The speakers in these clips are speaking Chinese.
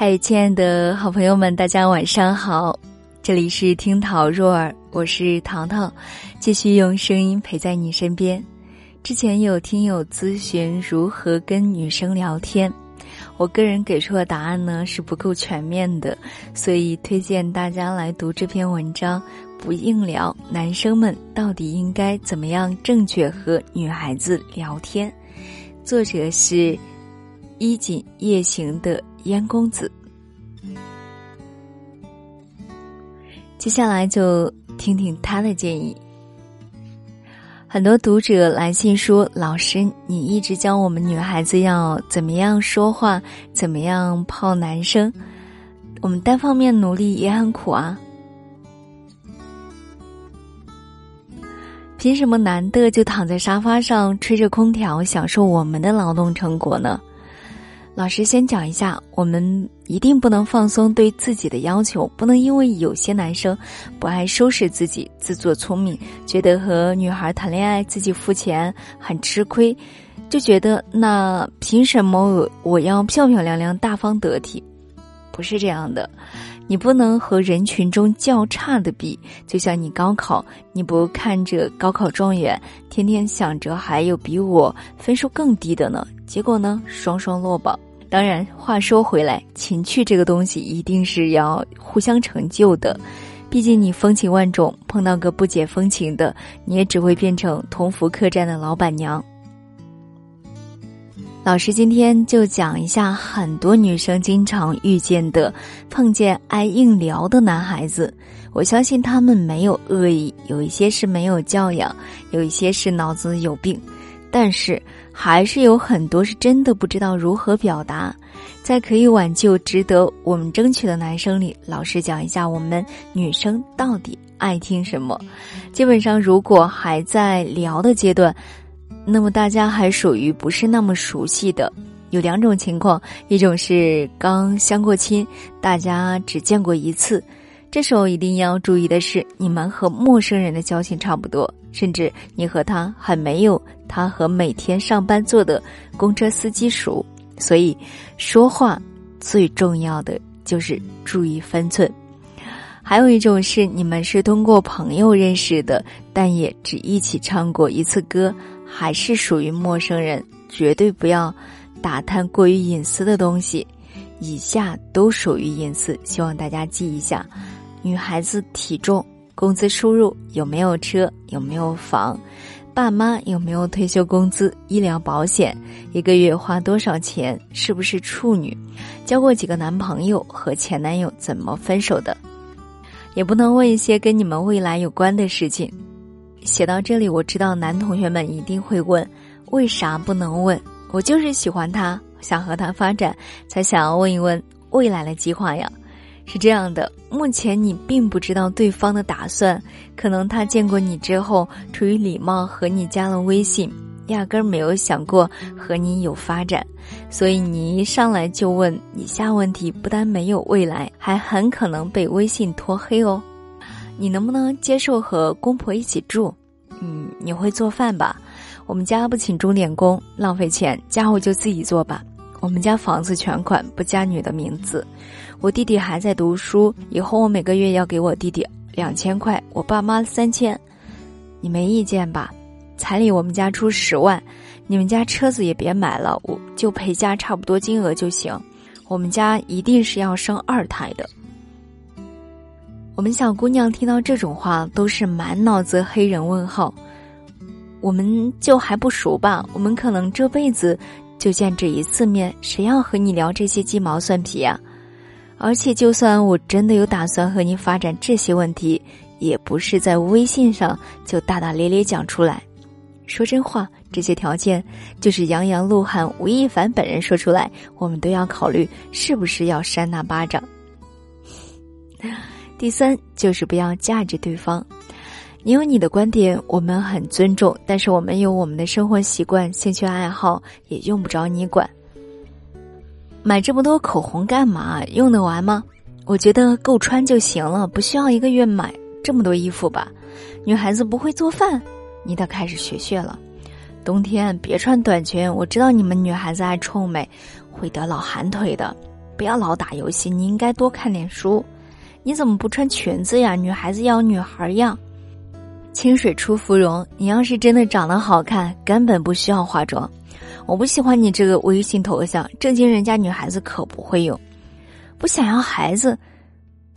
嗨，亲爱的好朋友们，大家晚上好！这里是听桃若儿，我是糖糖，继续用声音陪在你身边。之前有听友咨询如何跟女生聊天，我个人给出的答案呢是不够全面的，所以推荐大家来读这篇文章，不硬聊。男生们到底应该怎么样正确和女孩子聊天？作者是衣锦夜行的。燕公子，接下来就听听他的建议。很多读者来信说：“老师，你一直教我们女孩子要怎么样说话，怎么样泡男生，我们单方面努力也很苦啊，凭什么男的就躺在沙发上吹着空调，享受我们的劳动成果呢？”老师先讲一下，我们一定不能放松对自己的要求，不能因为有些男生不爱收拾自己，自作聪明，觉得和女孩谈恋爱自己付钱很吃亏，就觉得那凭什么我我要漂漂亮亮、大方得体？不是这样的，你不能和人群中较差的比。就像你高考，你不看着高考状元，天天想着还有比我分数更低的呢，结果呢，双双落榜。当然，话说回来，情趣这个东西一定是要互相成就的。毕竟你风情万种，碰到个不解风情的，你也只会变成同福客栈的老板娘。老师今天就讲一下很多女生经常遇见的、碰见爱硬聊的男孩子。我相信他们没有恶意，有一些是没有教养，有一些是脑子有病。但是，还是有很多是真的不知道如何表达。在可以挽救、值得我们争取的男生里，老师讲一下我们女生到底爱听什么。基本上，如果还在聊的阶段，那么大家还属于不是那么熟悉的。有两种情况：一种是刚相过亲，大家只见过一次。这时候一定要注意的是，你们和陌生人的交情差不多，甚至你和他还没有他和每天上班坐的公车司机熟。所以，说话最重要的就是注意分寸。还有一种是你们是通过朋友认识的，但也只一起唱过一次歌，还是属于陌生人，绝对不要打探过于隐私的东西。以下都属于隐私，希望大家记一下。女孩子体重、工资收入有没有车、有没有房，爸妈有没有退休工资、医疗保险，一个月花多少钱，是不是处女，交过几个男朋友和前男友怎么分手的，也不能问一些跟你们未来有关的事情。写到这里，我知道男同学们一定会问：为啥不能问？我就是喜欢他，想和他发展，才想要问一问未来的计划呀。是这样的，目前你并不知道对方的打算，可能他见过你之后，出于礼貌和你加了微信，压根儿没有想过和你有发展，所以你一上来就问以下问题，不但没有未来，还很可能被微信拖黑哦。你能不能接受和公婆一起住？嗯，你会做饭吧？我们家不请钟点工，浪费钱，家务就自己做吧。我们家房子全款，不加女的名字。我弟弟还在读书，以后我每个月要给我弟弟两千块，我爸妈三千，你没意见吧？彩礼我们家出十万，你们家车子也别买了，我就陪家差不多金额就行。我们家一定是要生二胎的。我们小姑娘听到这种话，都是满脑子黑人问号。我们就还不熟吧？我们可能这辈子。就见这一次面，谁要和你聊这些鸡毛蒜皮啊？而且，就算我真的有打算和你发展这些问题，也不是在微信上就大大咧咧讲出来。说真话，这些条件就是杨洋、鹿晗、吴亦凡本人说出来，我们都要考虑是不是要扇那巴掌。第三，就是不要架着对方。你有你的观点，我们很尊重，但是我们有我们的生活习惯、兴趣爱好，也用不着你管。买这么多口红干嘛？用得完吗？我觉得够穿就行了，不需要一个月买这么多衣服吧。女孩子不会做饭，你得开始学学了。冬天别穿短裙，我知道你们女孩子爱臭美，会得老寒腿的。不要老打游戏，你应该多看点书。你怎么不穿裙子呀？女孩子要女孩样。清水出芙蓉，你要是真的长得好看，根本不需要化妆。我不喜欢你这个微信头像，正经人家女孩子可不会用。不想要孩子，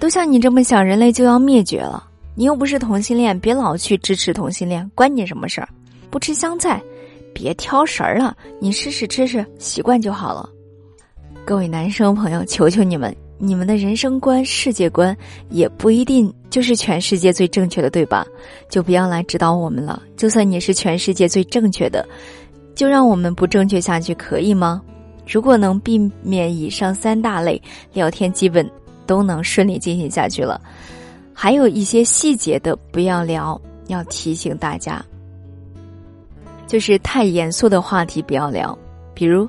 都像你这么想，人类就要灭绝了。你又不是同性恋，别老去支持同性恋，关你什么事儿？不吃香菜，别挑食儿了，你试试吃吃，习惯就好了。各位男生朋友，求求你们，你们的人生观、世界观也不一定就是全世界最正确的，对吧？就不要来指导我们了。就算你是全世界最正确的，就让我们不正确下去，可以吗？如果能避免以上三大类，聊天基本都能顺利进行下去了。还有一些细节的不要聊，要提醒大家，就是太严肃的话题不要聊。比如，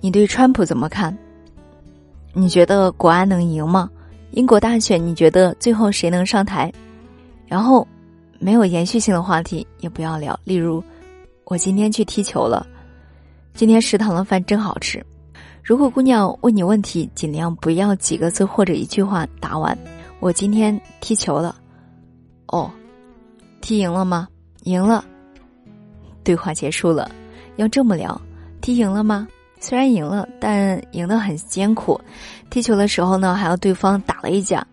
你对川普怎么看？你觉得国安能赢吗？英国大选你觉得最后谁能上台？然后，没有延续性的话题也不要聊。例如，我今天去踢球了。今天食堂的饭真好吃。如果姑娘问你问题，尽量不要几个字或者一句话答完。我今天踢球了。哦，踢赢了吗？赢了。对话结束了。要这么聊。踢赢了吗？虽然赢了，但赢得很艰苦。踢球的时候呢，还要对方打了一架，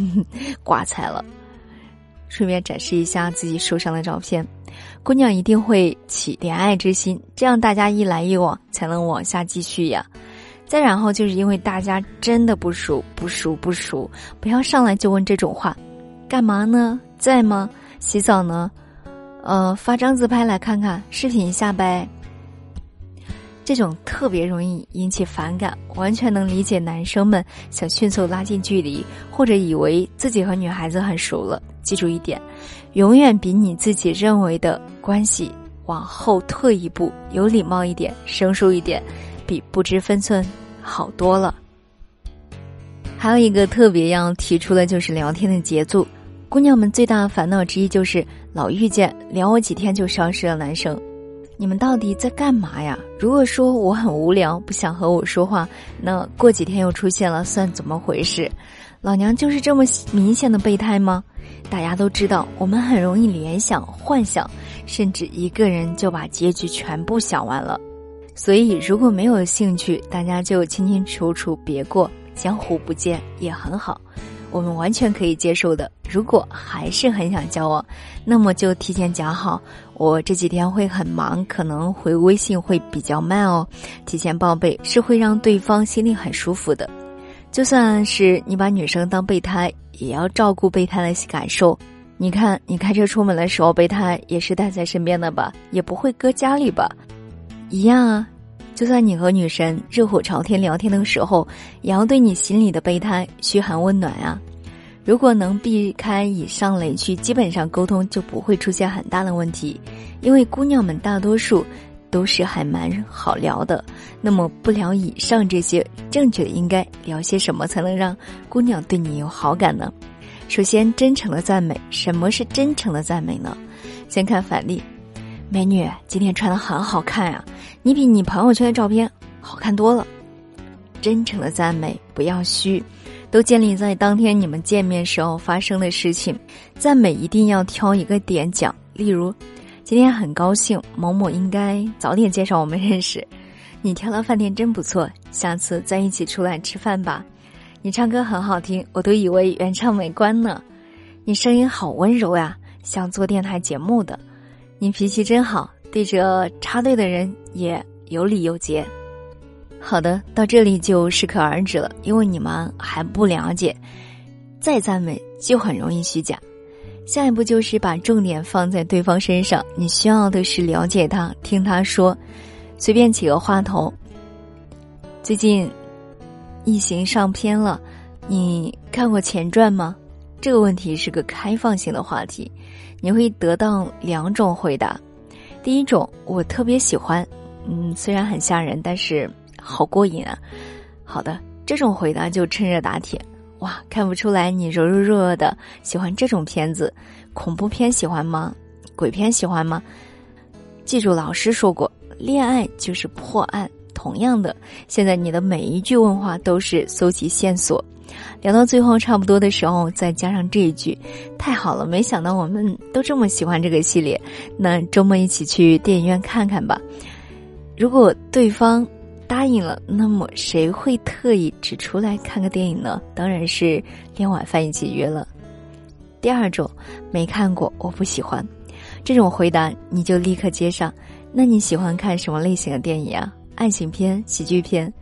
挂彩了。顺便展示一下自己受伤的照片。姑娘一定会起怜爱之心，这样大家一来一往才能往下继续呀。再然后就是因为大家真的不熟，不熟，不熟，不要上来就问这种话。干嘛呢？在吗？洗澡呢？呃，发张自拍来看看，视频一下呗。这种特别容易引起反感，完全能理解男生们想迅速拉近距离，或者以为自己和女孩子很熟了。记住一点。永远比你自己认为的关系往后退一步，有礼貌一点，生疏一点，比不知分寸好多了。还有一个特别要提出的，就是聊天的节奏。姑娘们最大的烦恼之一就是老遇见聊我几天就消失的男生。你们到底在干嘛呀？如果说我很无聊，不想和我说话，那过几天又出现了，算怎么回事？老娘就是这么明显的备胎吗？大家都知道，我们很容易联想、幻想，甚至一个人就把结局全部想完了。所以，如果没有兴趣，大家就清清楚楚别过，江湖不见也很好，我们完全可以接受的。如果还是很想交往，那么就提前讲好，我这几天会很忙，可能回微信会比较慢哦。提前报备是会让对方心里很舒服的。就算是你把女生当备胎，也要照顾备胎的感受。你看，你开车出门的时候，备胎也是带在身边的吧？也不会搁家里吧？一样啊。就算你和女神热火朝天聊天的时候，也要对你心里的备胎嘘寒问暖啊。如果能避开以上雷区，基本上沟通就不会出现很大的问题。因为姑娘们大多数。都是还蛮好聊的，那么不聊以上这些，正确的应该聊些什么才能让姑娘对你有好感呢？首先，真诚的赞美。什么是真诚的赞美呢？先看反例，美女今天穿的很好看呀，你比你朋友圈的照片好看多了。真诚的赞美，不要虚，都建立在当天你们见面时候发生的事情。赞美一定要挑一个点讲，例如。今天很高兴，某某应该早点介绍我们认识。你挑的饭店真不错，下次再一起出来吃饭吧。你唱歌很好听，我都以为原唱没关呢。你声音好温柔呀，像做电台节目的。你脾气真好，对着插队的人也有礼有节。好的，到这里就适可而止了，因为你们还不了解，再赞美就很容易虚假。下一步就是把重点放在对方身上，你需要的是了解他，听他说，随便起个话头。最近，异形上片了，你看过前传吗？这个问题是个开放性的话题，你会得到两种回答。第一种，我特别喜欢，嗯，虽然很吓人，但是好过瘾啊。好的，这种回答就趁热打铁。哇，看不出来你柔柔弱弱的喜欢这种片子，恐怖片喜欢吗？鬼片喜欢吗？记住老师说过，恋爱就是破案，同样的，现在你的每一句问话都是搜集线索。聊到最后差不多的时候，再加上这一句，太好了！没想到我们都这么喜欢这个系列，那周末一起去电影院看看吧。如果对方答应了，那么谁会特意只出来看个电影呢？当然是连晚饭一起约了。第二种，没看过，我不喜欢。这种回答你就立刻接上。那你喜欢看什么类型的电影啊？爱情片、喜剧片？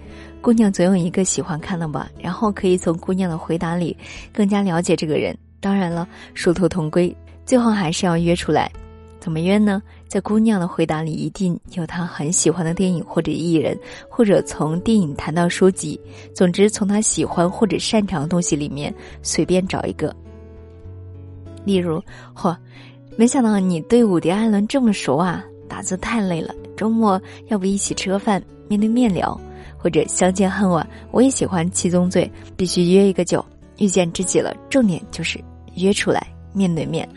姑娘总有一个喜欢看的吧，然后可以从姑娘的回答里更加了解这个人。当然了，殊途同归，最后还是要约出来。怎么约呢？在姑娘的回答里一定有她很喜欢的电影或者艺人，或者从电影谈到书籍，总之从她喜欢或者擅长的东西里面随便找一个。例如，嚯，没想到你对伍迪·艾伦这么熟啊！打字太累了，周末要不一起吃个饭，面对面聊。或者相见恨晚，我也喜欢七宗罪，必须约一个酒，遇见知己了。重点就是约出来面对面。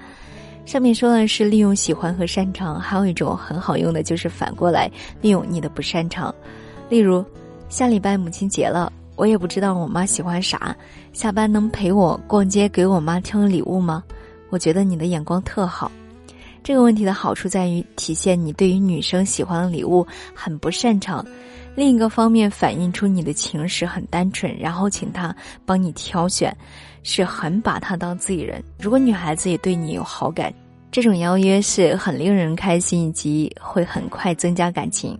上面说的是利用喜欢和擅长，还有一种很好用的就是反过来利用你的不擅长。例如，下礼拜母亲节了，我也不知道我妈喜欢啥，下班能陪我逛街，给我妈挑礼物吗？我觉得你的眼光特好。这个问题的好处在于体现你对于女生喜欢的礼物很不擅长。另一个方面反映出你的情史很单纯，然后请他帮你挑选，是很把他当自己人。如果女孩子也对你有好感，这种邀约是很令人开心，以及会很快增加感情。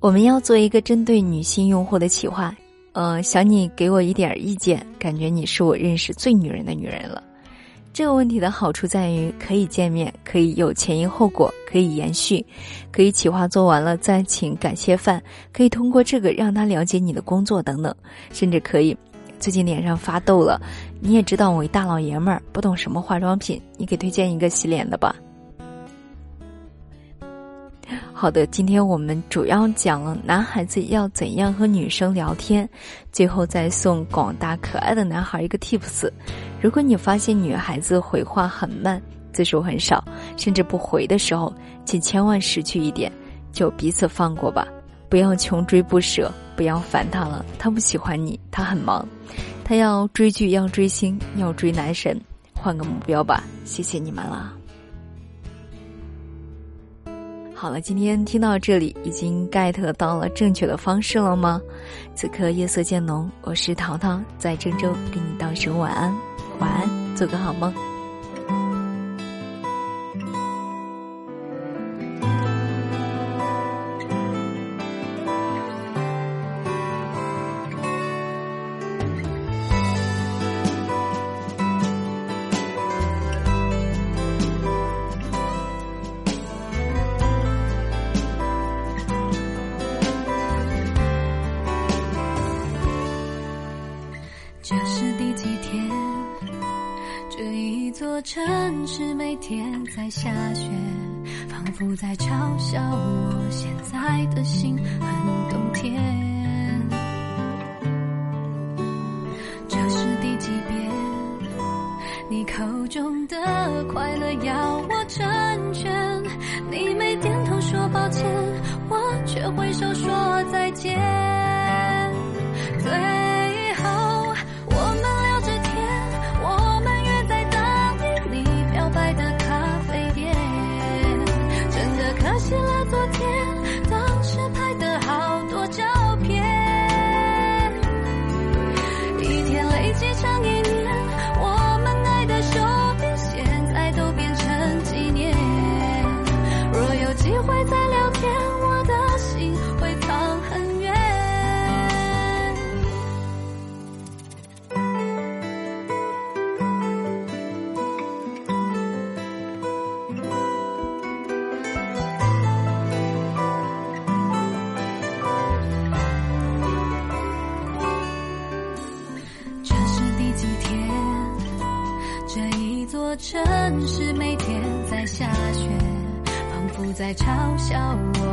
我们要做一个针对女性用户的企划，呃，想你给我一点意见，感觉你是我认识最女人的女人了。这个问题的好处在于可以见面，可以有前因后果，可以延续，可以企划做完了再请感谢饭，可以通过这个让他了解你的工作等等，甚至可以，最近脸上发痘了，你也知道我一大老爷们儿不懂什么化妆品，你给推荐一个洗脸的吧。好的，今天我们主要讲了男孩子要怎样和女生聊天，最后再送广大可爱的男孩一个 tips。如果你发现女孩子回话很慢、字数很少，甚至不回的时候，请千万识趣一点，就彼此放过吧，不要穷追不舍，不要烦他了，他不喜欢你，他很忙，他要追剧、要追星、要追男神，换个目标吧。谢谢你们了。好了，今天听到这里，已经 get 到了正确的方式了吗？此刻夜色渐浓，我是淘淘，在郑州给你道声晚安。晚安，做个好梦。城市每天在下雪，仿佛在嘲笑我现在的心很冬天。这是第几遍？你口中的快乐要我成全，你没点头说抱歉，城在嘲笑我。